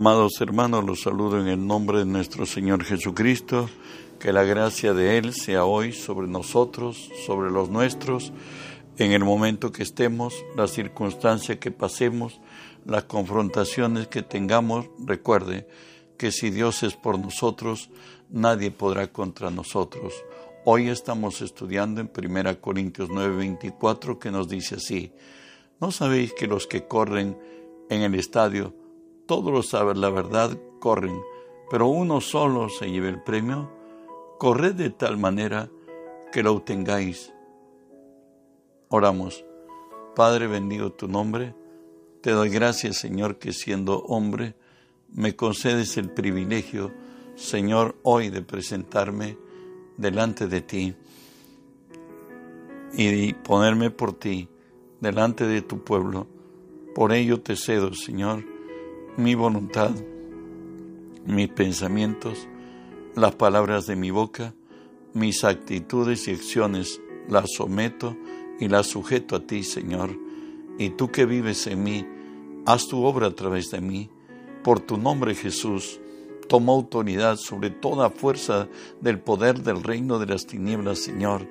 Amados hermanos, los saludo en el nombre de nuestro Señor Jesucristo. Que la gracia de Él sea hoy sobre nosotros, sobre los nuestros, en el momento que estemos, la circunstancia que pasemos, las confrontaciones que tengamos. Recuerde que si Dios es por nosotros, nadie podrá contra nosotros. Hoy estamos estudiando en 1 Corintios 9:24 que nos dice así, ¿no sabéis que los que corren en el estadio, todos los saben la verdad, corren, pero uno solo se lleva el premio. Corred de tal manera que lo obtengáis. Oramos. Padre, bendigo tu nombre. Te doy gracias, Señor, que siendo hombre me concedes el privilegio, Señor, hoy de presentarme delante de ti y ponerme por ti delante de tu pueblo. Por ello te cedo, Señor, mi voluntad, mis pensamientos, las palabras de mi boca, mis actitudes y acciones, las someto y las sujeto a ti, Señor. Y tú que vives en mí, haz tu obra a través de mí. Por tu nombre, Jesús, toma autoridad sobre toda fuerza del poder del reino de las tinieblas, Señor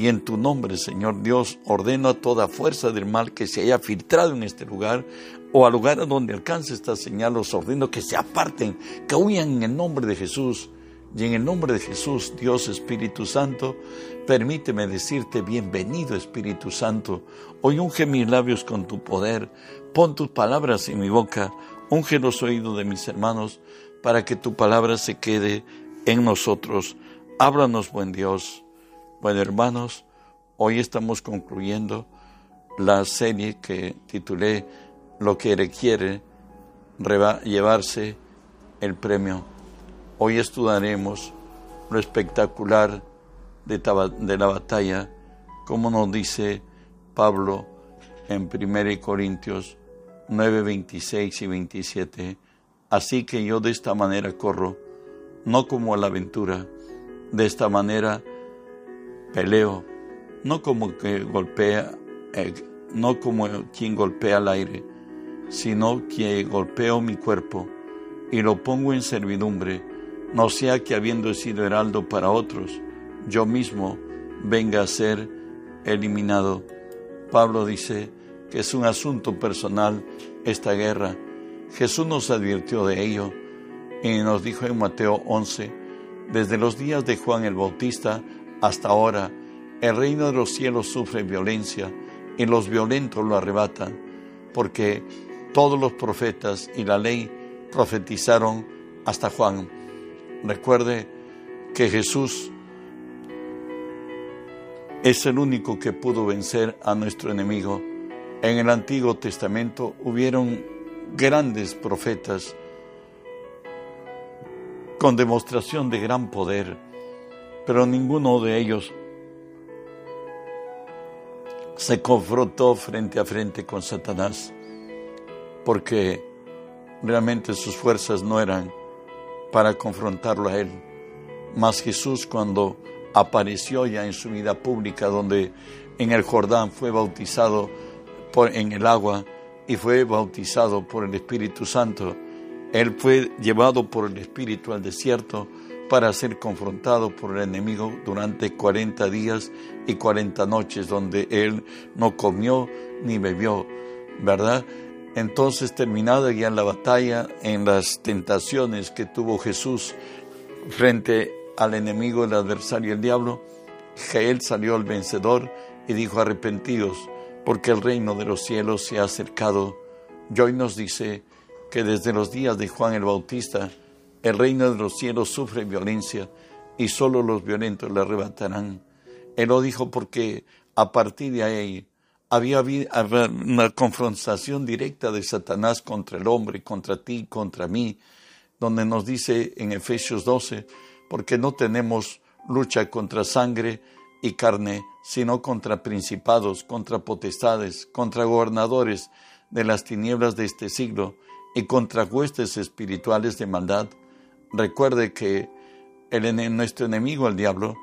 y en tu nombre, Señor Dios, ordeno a toda fuerza del mal que se haya filtrado en este lugar o al lugar donde alcance esta señal, los ordeno que se aparten, que huyan en el nombre de Jesús. Y en el nombre de Jesús, Dios Espíritu Santo, permíteme decirte bienvenido Espíritu Santo. Hoy unge mis labios con tu poder, pon tus palabras en mi boca, unge los oídos de mis hermanos, para que tu palabra se quede en nosotros. Háblanos, buen Dios. Bueno, hermanos, hoy estamos concluyendo la serie que titulé Lo que requiere llevarse el premio. Hoy estudiaremos lo espectacular de, la batalla, como nos dice Pablo en 1 Corintios 9, 26 y 27. Así que yo de esta manera corro, no como a la aventura, de esta manera peleo, no como que golpea, eh, no como quien golpea al aire, sino que golpeo mi cuerpo y lo pongo en servidumbre, no sea que habiendo sido heraldo para otros, yo mismo venga a ser eliminado. Pablo dice que es un asunto personal esta guerra. Jesús nos advirtió de ello y nos dijo en Mateo 11, desde los días de Juan el Bautista hasta ahora, el reino de los cielos sufre violencia y los violentos lo arrebatan, porque todos los profetas y la ley profetizaron hasta Juan. Recuerde que Jesús es el único que pudo vencer a nuestro enemigo. En el Antiguo Testamento hubieron grandes profetas con demostración de gran poder pero ninguno de ellos se confrontó frente a frente con Satanás, porque realmente sus fuerzas no eran para confrontarlo a él. Mas Jesús cuando apareció ya en su vida pública, donde en el Jordán fue bautizado por, en el agua y fue bautizado por el Espíritu Santo, él fue llevado por el Espíritu al desierto para ser confrontado por el enemigo durante 40 días y 40 noches, donde él no comió ni bebió, ¿verdad? Entonces, terminada ya la batalla, en las tentaciones que tuvo Jesús frente al enemigo, el adversario, el diablo, él salió al vencedor y dijo, arrepentidos, porque el reino de los cielos se ha acercado. Y hoy nos dice que desde los días de Juan el Bautista, el reino de los cielos sufre violencia y solo los violentos le arrebatarán. Él lo dijo porque a partir de ahí había una confrontación directa de Satanás contra el hombre, contra ti, contra mí, donde nos dice en Efesios 12, porque no tenemos lucha contra sangre y carne, sino contra principados, contra potestades, contra gobernadores de las tinieblas de este siglo y contra huestes espirituales de maldad Recuerde que el, nuestro enemigo, el diablo,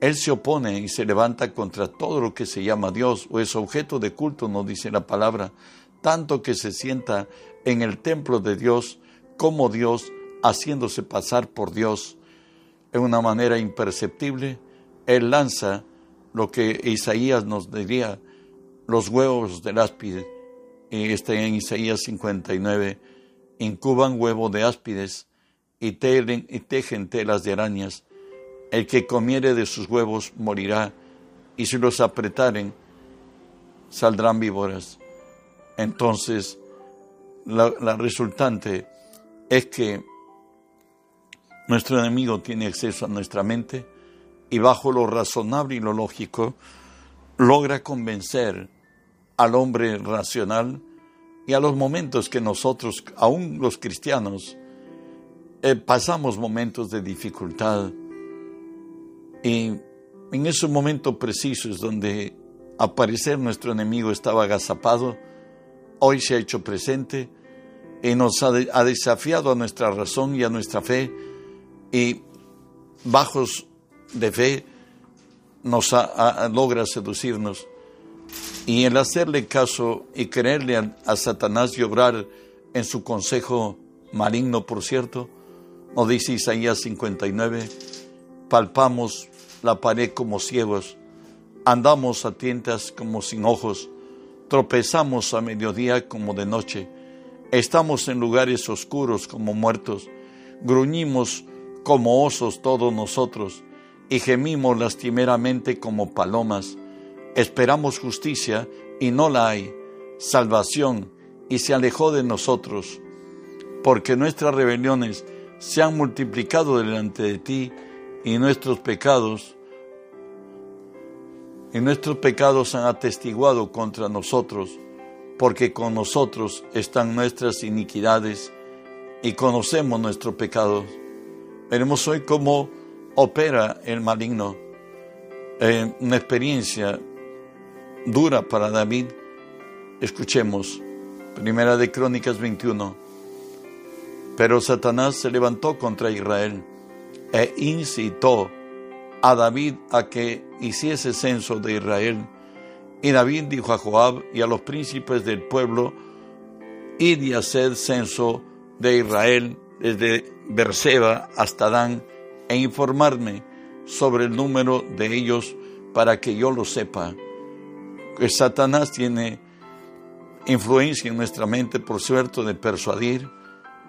él se opone y se levanta contra todo lo que se llama Dios o es objeto de culto, nos dice la palabra, tanto que se sienta en el templo de Dios cómo Dios, haciéndose pasar por Dios en una manera imperceptible, Él lanza lo que Isaías nos diría, los huevos del áspide. Y está en Isaías 59, incuban huevo de áspides y, y tejen telas de arañas. El que comiere de sus huevos morirá, y si los apretaren, saldrán víboras. Entonces, la, la resultante es que nuestro enemigo tiene acceso a nuestra mente y bajo lo razonable y lo lógico logra convencer al hombre racional y a los momentos que nosotros, aún los cristianos, eh, pasamos momentos de dificultad y en esos momentos precisos donde aparecer nuestro enemigo estaba agazapado, hoy se ha hecho presente y nos ha, desafiado a nuestra razón y a nuestra fe y bajos de fe nos logra seducirnos. Y el hacerle caso y creerle a, Satanás y obrar en su consejo maligno, por cierto, nos dice Isaías 59, palpamos la pared como ciegos, andamos a tientas como sin ojos, tropezamos a mediodía como de noche, estamos en lugares oscuros como muertos, gruñimos como osos todos nosotros, y gemimos lastimeramente como palomas. Esperamos justicia y no la hay, salvación y se alejó de nosotros, porque nuestras rebeliones se han multiplicado delante de ti y nuestros pecados y nuestros pecados han atestiguado contra nosotros, porque con nosotros están nuestras iniquidades y conocemos nuestro pecado. Veremos hoy cómo opera el maligno. en una experiencia dura para David. Escuchemos, Primera de Crónicas 21. Pero Satanás se levantó contra Israel e incitó a David a que hiciese censo de Israel. Y David dijo a Joab y a los príncipes del pueblo, id y haced censo de Israel desde Berseba hasta Dan e informarme sobre el número de ellos para que yo lo sepa que Satanás tiene influencia en nuestra mente por cierto de persuadir,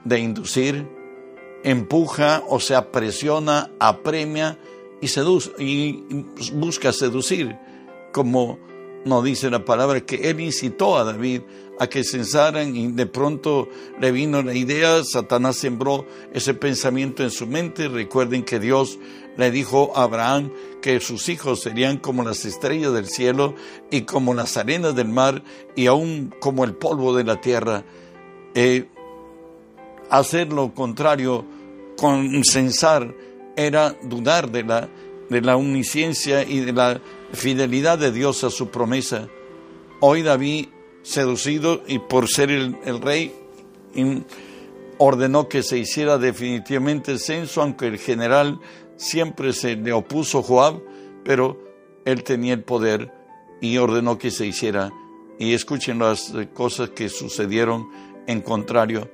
de inducir, empuja, o sea, presiona, apremia y, seduce, y busca seducir, como nos dice la palabra, que él incitó a David a que censaran y de pronto le vino la idea, Satanás sembró ese pensamiento en su mente. Recuerden que Dios le dijo a Abraham que sus hijos serían como las estrellas del cielo y como las arenas del mar y aún como el polvo de la tierra. Eh, hacer lo contrario con censar era dudar de la, de la omnisciencia y de la fidelidad de Dios a su promesa. Hoy David, seducido y por ser el, el rey, ordenó que se hiciera definitivamente el censo, aunque el general siempre se le opuso Joab, pero él tenía el poder y ordenó que se hiciera. Y escuchen las cosas que sucedieron en contrario.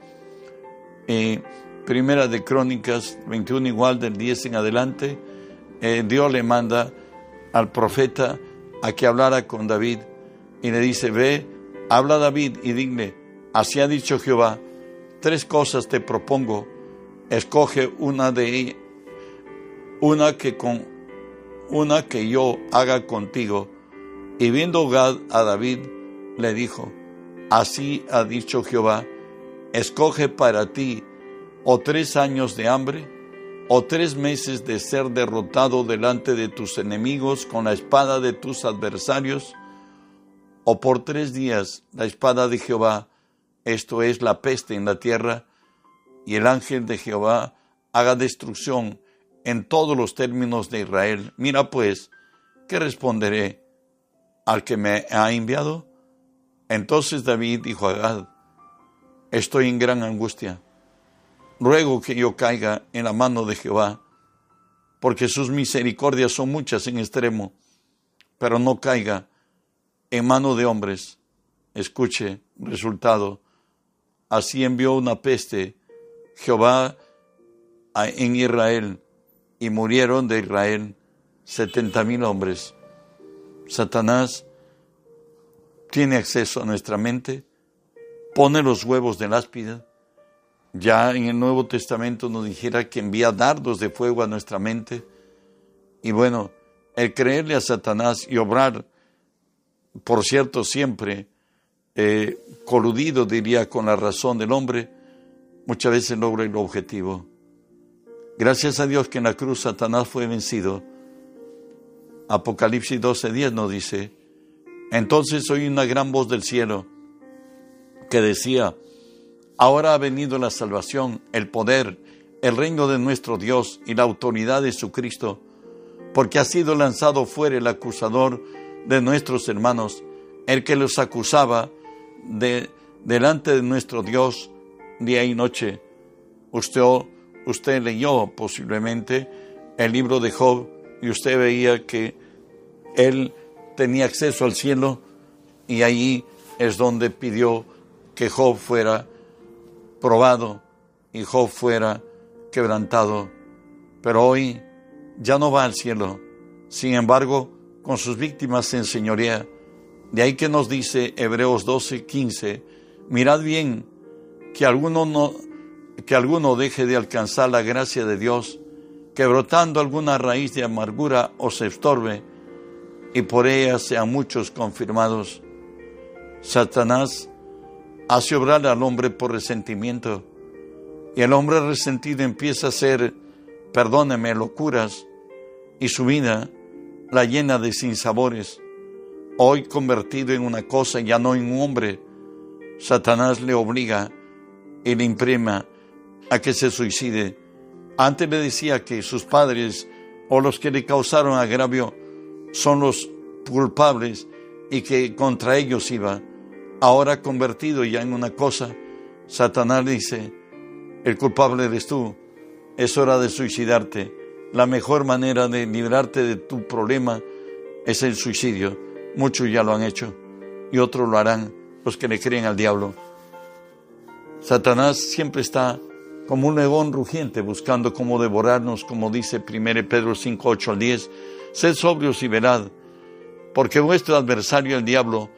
Eh, primera de Crónicas 21 igual del 10 en adelante, eh, Dios le manda al profeta a que hablara con David y le dice, ve, habla David y dile, así ha dicho Jehová, tres cosas te propongo, escoge una de ellas una que con una que yo haga contigo. Y viendo Gad a David, le dijo, Así ha dicho Jehová, escoge para ti o tres años de hambre, o tres meses de ser derrotado delante de tus enemigos con la espada de tus adversarios, o por tres días la espada de Jehová, esto es la peste en la tierra, y el ángel de Jehová haga destrucción en todos los términos de Israel. Mira pues, ¿qué responderé al que me ha enviado? Entonces David dijo a Gad, estoy en gran angustia. Ruego que yo caiga en la mano de Jehová, porque sus misericordias son muchas en extremo, pero no caiga en mano de hombres. Escuche, resultado. Así envió una peste Jehová en Israel y murieron de Israel setenta mil hombres. Satanás tiene acceso a nuestra mente, pone los huevos del áspida. Ya en el Nuevo Testamento nos dijera que envía dardos de fuego a nuestra mente. Y bueno, el creerle a Satanás y obrar, por cierto, siempre eh, coludido, diría, con la razón del hombre, muchas veces logra el objetivo. Gracias a Dios que en la cruz Satanás fue vencido. Apocalipsis 12:10 nos dice, entonces oí una gran voz del cielo que decía, ahora ha venido la salvación, el poder, el reino de nuestro Dios y la autoridad de su Cristo, porque ha sido lanzado fuera el acusador de nuestros hermanos, el que los acusaba de, delante de nuestro Dios día y noche. Usted, usted leyó posiblemente el libro de Job y usted veía que él tenía acceso al cielo y ahí es donde pidió que Job fuera probado y Job fuera quebrantado. Pero hoy ya no va al cielo. Sin embargo, con sus víctimas se enseñorea. De ahí que nos dice Hebreos 12, 15, mirad bien que alguno, no, que alguno deje de alcanzar la gracia de Dios, que brotando alguna raíz de amargura os estorbe y por ella sean muchos confirmados. Satanás hace obrar al hombre por resentimiento y el hombre resentido empieza a hacer, perdóneme, locuras y su vida la llena de sinsabores. Hoy convertido en una cosa, ya no en un hombre, Satanás le obliga y le imprima a que se suicide. Antes le decía que sus padres o los que le causaron agravio son los culpables y que contra ellos iba. Ahora convertido ya en una cosa, Satanás dice, el culpable eres tú, es hora de suicidarte. La mejor manera de librarte de tu problema es el suicidio. Muchos ya lo han hecho y otros lo harán, los que le creen al diablo. Satanás siempre está como un león rugiente buscando cómo devorarnos, como dice 1 Pedro 5, 8 al 10 Sed sobrios y velad, porque vuestro adversario el diablo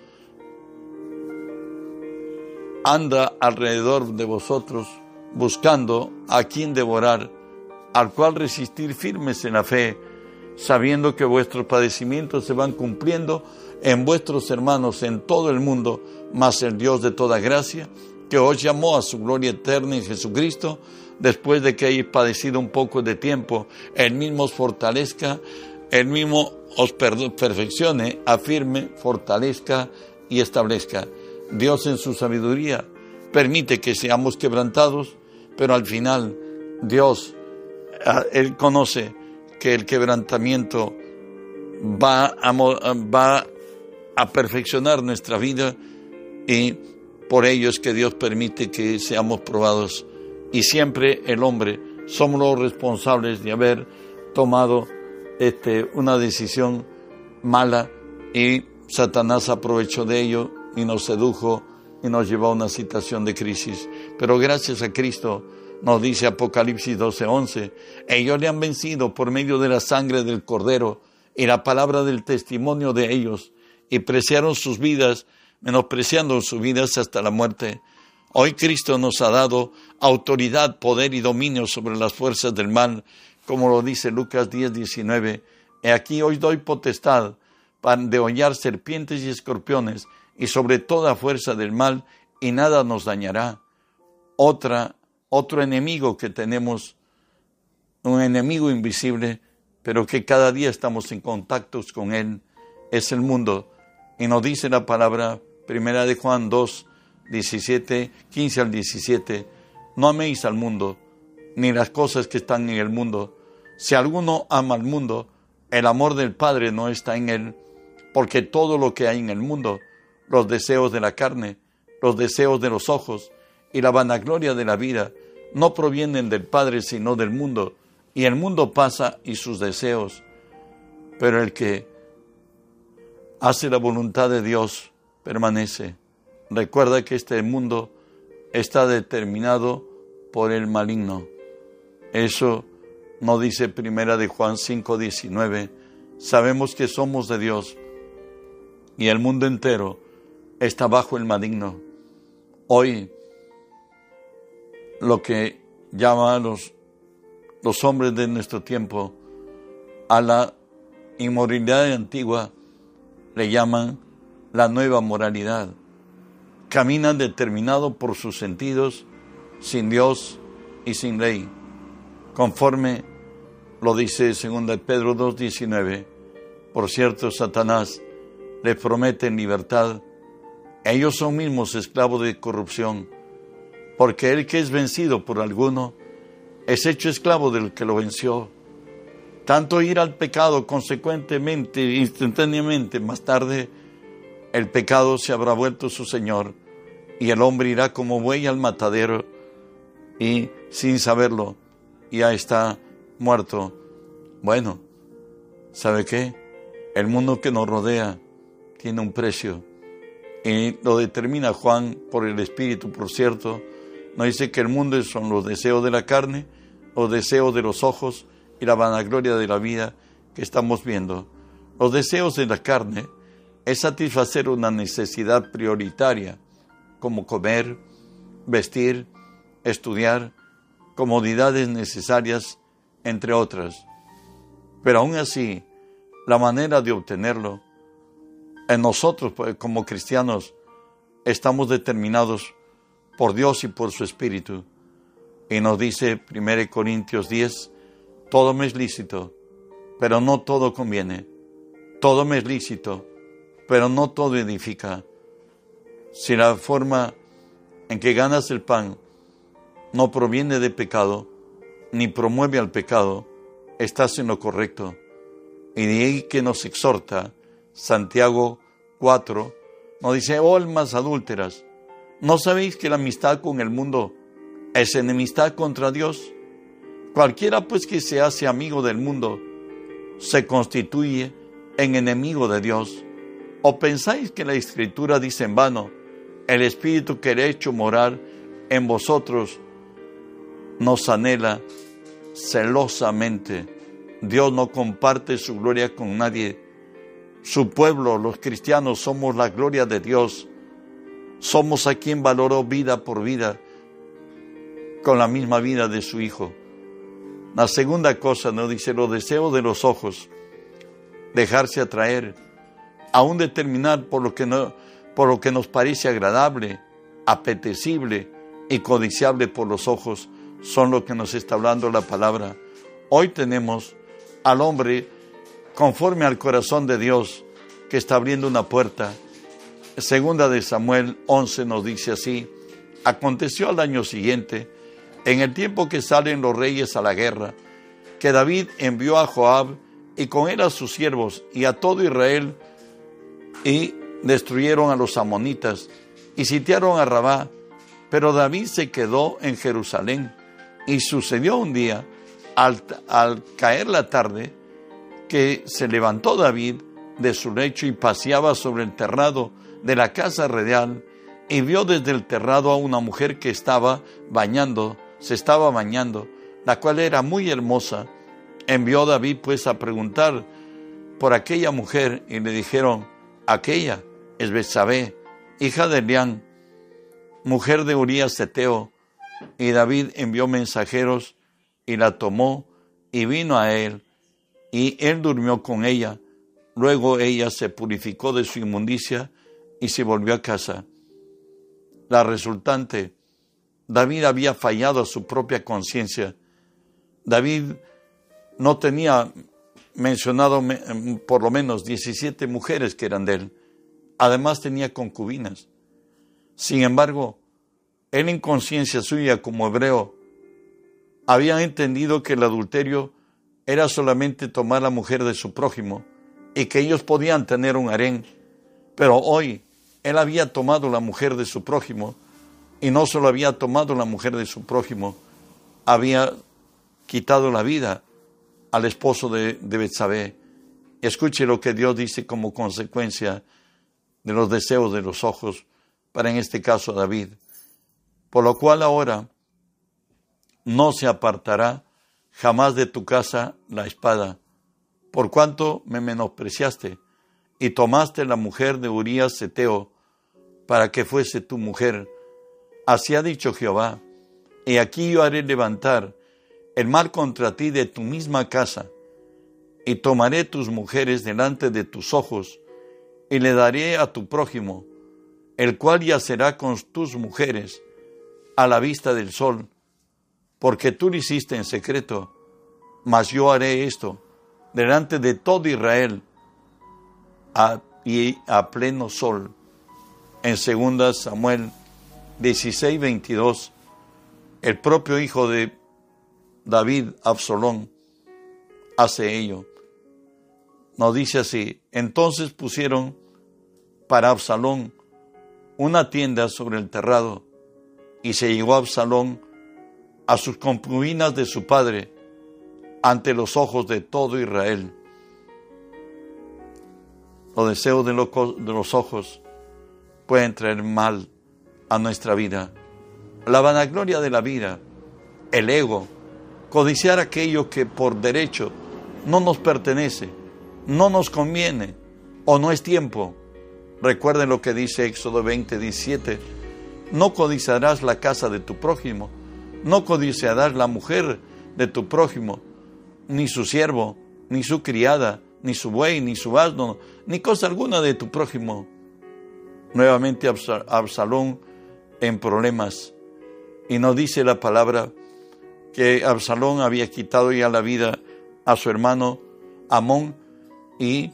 anda alrededor de vosotros buscando a quien devorar, al cual resistir firmes en la fe, sabiendo que vuestros padecimientos se van cumpliendo en vuestros hermanos en todo el mundo, mas el Dios de toda gracia, que os llamó a su gloria eterna en Jesucristo, después de que hayáis padecido un poco de tiempo, él mismo os fortalezca, el mismo os perfeccione, afirme, fortalezca y establezca. Dios en su sabiduría permite que seamos quebrantados, pero al final Dios, ah, Él conoce que el quebrantamiento va a, perfeccionar nuestra vida y por ello es que Dios permite que seamos probados. Y siempre el hombre somos los responsables de haber tomado este, una decisión mala y Satanás aprovechó de ello y nos sedujo y nos llevó a una situación de crisis. Pero gracias a Cristo, nos dice Apocalipsis 12:11, ellos le han vencido por medio de la sangre del cordero y la palabra del testimonio de ellos y preciaron sus vidas, menospreciando sus vidas hasta la muerte. Hoy Cristo nos ha dado autoridad, poder y dominio sobre las fuerzas del mal como lo dice Lucas 10, 19. He aquí hoy doy potestad para dehollar serpientes y escorpiones y sobre toda fuerza del mal y nada nos dañará. Otra, otro enemigo que tenemos, un enemigo invisible, pero que cada día estamos en contactos con él, es el mundo. Y nos dice la palabra primera de Juan 2, 17, 15 al 17, no améis al mundo, ni las cosas que están en el mundo. Si alguno ama al mundo, el amor del Padre no está en él, porque todo lo que hay en el mundo, los deseos de la carne, los deseos de los ojos y la vanagloria de la vida, no provienen del Padre sino del mundo, y el mundo pasa y sus deseos, pero el que hace la voluntad de Dios permanece. Recuerda que este mundo está determinado por el maligno. Eso no dice primera de Juan 5:19. Sabemos que somos de Dios y el mundo entero está bajo el maligno. Hoy lo que llaman los, los hombres de nuestro tiempo a la inmoralidad antigua le llaman la nueva moralidad. Caminan determinado por sus sentidos, sin Dios y sin ley, conforme lo dice 2 Pedro 2.19. Por cierto, Satanás les promete libertad. Ellos son mismos esclavos de corrupción, porque el que es vencido por alguno es hecho esclavo del que lo venció. Tanto ir al pecado consecuentemente, instantáneamente, más tarde, el pecado se habrá vuelto su Señor y el hombre irá como buey al matadero y sin saberlo ya está muerto. Bueno, ¿sabe qué? El mundo que nos rodea tiene un precio y lo determina Juan por el Espíritu, por cierto. No dice que el mundo son los deseos de la carne, los deseos de los ojos y la vanagloria de la vida que estamos viendo. Los deseos de la carne es satisfacer una necesidad prioritaria, como comer, vestir, estudiar, comodidades necesarias, entre otras. Pero aún así, la manera de obtenerlo, en nosotros pues, como cristianos, estamos determinados por Dios y por su Espíritu. Y nos dice 1 Corintios 10, todo me es lícito, pero no todo conviene. Todo me es lícito, pero no todo edifica. Si la forma en que ganas el pan no proviene de pecado, ni promueve al pecado, estás en lo correcto. Y de que nos exhorta Santiago 4, nos dice, oh almas adúlteras, ¿no sabéis que la amistad con el mundo es enemistad contra Dios? Cualquiera pues que se hace amigo del mundo se constituye en enemigo de Dios. ¿O pensáis que la escritura dice en vano, el Espíritu que ha hecho morar en vosotros nos anhela celosamente. Dios no comparte su gloria con nadie. Su pueblo, los cristianos, somos la gloria de Dios. Somos a quien valoró vida por vida con la misma vida de su Hijo. La segunda cosa nos dice los deseos de los ojos, dejarse atraer, aún determinar por lo que, no, por lo que nos parece agradable, apetecible y codiciable por los ojos, son lo que nos está hablando la palabra. Hoy tenemos al hombre conforme al corazón de Dios que está abriendo una puerta. Segunda de Samuel 11 nos dice así, aconteció al año siguiente, en el tiempo que salen los reyes a la guerra, que David envió a Joab y con él a sus siervos y a todo Israel y destruyeron a los amonitas y sitiaron a Rabá, pero David se quedó en Jerusalén. Y sucedió un día, al, caer la tarde, que se levantó David de su lecho y paseaba sobre el terrado de la casa real y vio desde el terrado a una mujer que estaba bañando, se estaba bañando, la cual era muy hermosa. Envió David pues a preguntar por aquella mujer y le dijeron, aquella es Betsabé, hija de Elián, mujer de Urías Teteo, y David envió mensajeros y la tomó y vino a él, y él durmió con ella. Luego ella se purificó de su inmundicia y se volvió a casa. La resultante, David había fallado a su propia conciencia. David no tenía mencionado por lo menos 17 mujeres que eran de él. Además tenía concubinas. Sin embargo, él en conciencia suya como hebreo había entendido que el adulterio era solamente tomar la mujer de su prójimo y que ellos podían tener un harén. Pero hoy él había tomado la mujer de su prójimo y no solo había tomado la mujer de su prójimo, había quitado la vida al esposo de, de Betsabé. Escuche lo que Dios dice como consecuencia de los deseos de los ojos, para en este caso David. Por lo cual ahora no se apartará jamás de tu casa la espada, por cuanto me menospreciaste y tomaste la mujer de Urías Seteo para que fuese tu mujer. Así ha dicho Jehová, y aquí yo haré levantar el mal contra ti de tu misma casa, y tomaré tus mujeres delante de tus ojos, y le daré a tu prójimo, el cual yacerá con tus mujeres a la vista del sol, porque tú lo hiciste en secreto, mas yo haré esto delante de todo Israel y a pleno sol. En 2 Samuel 16, 22, el propio hijo de David, Absalón, hace ello. Nos dice así, entonces pusieron para Absalón una tienda sobre el terrado y se llegó Absalón a sus concubinas de su padre ante los ojos de todo Israel. Los deseos de, los ojos pueden traer mal a nuestra vida. La vanagloria de la vida, el ego, codiciar aquello que por derecho no nos pertenece, no nos conviene o no es tiempo. Recuerden lo que dice Éxodo 20, 17. No codiciarás la casa de tu prójimo, no codiciarás la mujer de tu prójimo, ni su siervo, ni su criada, ni su buey, ni su asno, ni cosa alguna de tu prójimo. Nuevamente Absalón en problemas. Y nos dice la palabra que Absalón había quitado ya la vida a su hermano Amón y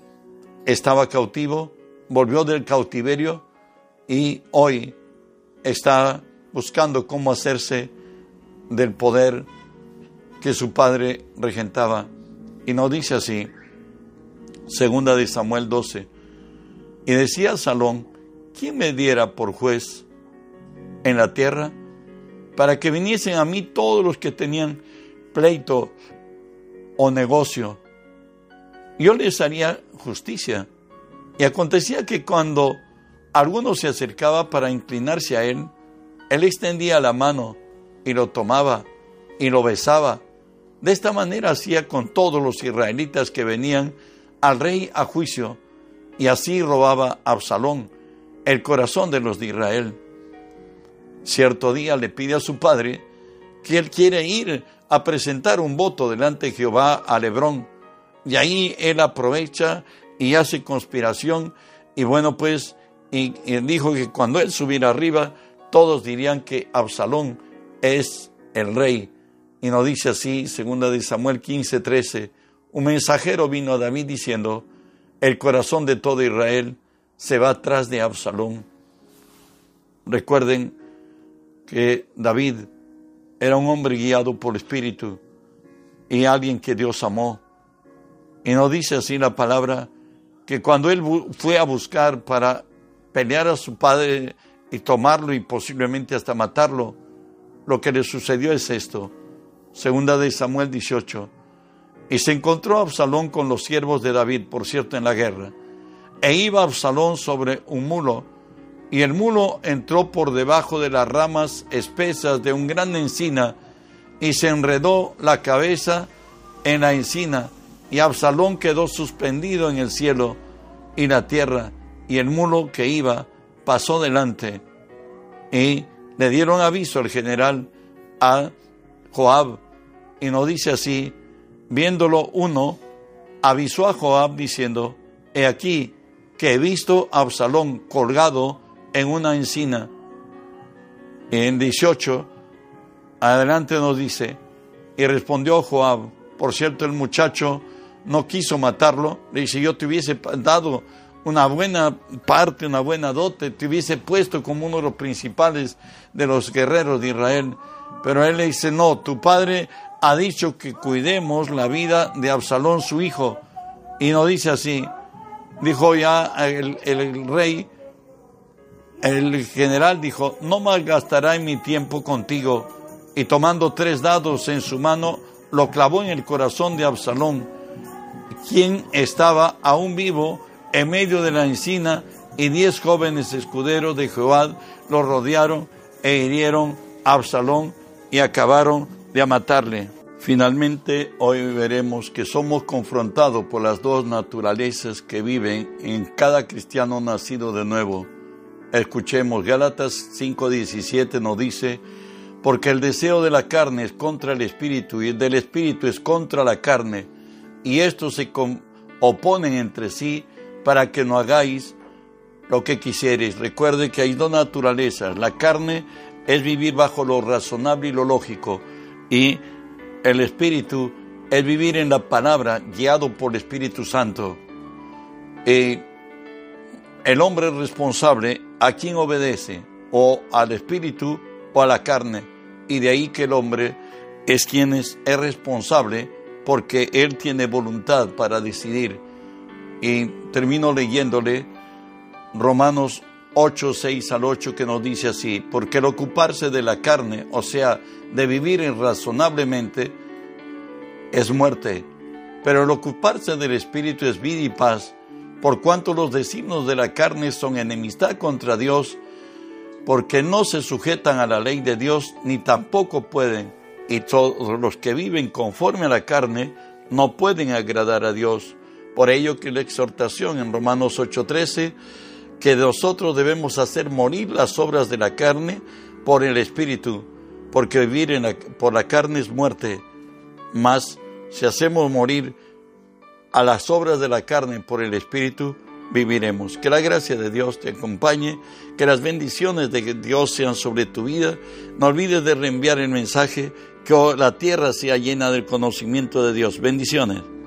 estaba cautivo, volvió del cautiverio y hoy está buscando cómo hacerse del poder que su padre regentaba. Y nos dice así, segunda de Samuel 12, y decía Salón, ¿quién me diera por juez en la tierra para que viniesen a mí todos los que tenían pleito o negocio? Yo les haría justicia. Y acontecía que cuando alguno se acercaba para inclinarse a él, él extendía la mano y lo tomaba y lo besaba de esta manera hacía con todos los israelitas que venían al rey a juicio, y así robaba a Absalón el corazón de los de Israel. Cierto día le pide a su padre que él quiere ir a presentar un voto delante de Jehová a Lebrón, y ahí él aprovecha y hace conspiración, y bueno, pues, y, y dijo que cuando él subiera arriba, todos dirían que Absalón es el rey y nos dice así, segunda de Samuel 15, 13, un mensajero vino a David diciendo, el corazón de todo Israel se va atrás de Absalón. Recuerden que David era un hombre guiado por el Espíritu y alguien que Dios amó. Y nos dice así la palabra que cuando él fue a buscar para pelear a su padre y tomarlo y posiblemente hasta matarlo, lo que le sucedió es esto. Segunda de Samuel 18. Y se encontró Absalón con los siervos de David, por cierto, en la guerra. E iba Absalón sobre un mulo, y el mulo entró por debajo de las ramas espesas de un gran encina, y se enredó la cabeza en la encina, y Absalón quedó suspendido en el cielo y la tierra, y el mulo que iba pasó delante. Y le dieron aviso al general a Joab, y nos dice así, viéndolo uno, avisó a Joab diciendo, he aquí que he visto a Absalón colgado en una encina. En 18, adelante nos dice, y respondió Joab, por cierto el muchacho no quiso matarlo, le dice, yo te hubiese dado una buena parte, una buena dote, te hubiese puesto como uno de los principales de los guerreros de Israel. Pero él le dice, no, tu padre ha dicho que cuidemos la vida de Absalón, su hijo. Y no dice así. Dijo ya el, rey, el general dijo, no malgastará mi tiempo contigo. Y tomando tres dados en su mano, lo clavó en el corazón de Absalón, quien estaba aún vivo en medio de la encina, y diez jóvenes escuderos de Jehová lo rodearon e hirieron a Absalón y acabaron de matarle. Finalmente, hoy veremos que somos confrontados por las dos naturalezas que viven en cada cristiano nacido de nuevo. Escuchemos, Gálatas 5:17 nos dice, porque el deseo de la carne es contra el espíritu y el del espíritu es contra la carne, y estos se oponen entre sí para que no hagáis lo que quisierais. Recuerde que hay dos naturalezas. La carne es vivir bajo lo razonable y lo lógico, y el espíritu es vivir en la palabra guiado por el Espíritu Santo. El hombre responsable a quien obedece, o al espíritu o a la carne. Y de ahí que el hombre es quien es, responsable porque él tiene voluntad para decidir. Y termino leyéndole Romanos 8, 6 al 8 que nos dice así, porque el ocuparse de la carne, o sea, de vivir irrazonablemente, es muerte, pero el ocuparse del Espíritu es vida y paz, por cuanto los designios de la carne son enemistad contra Dios, porque no se sujetan a la ley de Dios ni tampoco pueden, y todos los que viven conforme a la carne no pueden agradar a Dios. Por ello que la exhortación en Romanos 8:13, que nosotros debemos hacer morir las obras de la carne por el Espíritu, porque vivir por la carne es muerte, mas si hacemos morir a las obras de la carne por el Espíritu, viviremos. Que la gracia de Dios te acompañe, que las bendiciones de Dios sean sobre tu vida. No olvides de reenviar el mensaje, que la tierra sea llena del conocimiento de Dios. Bendiciones.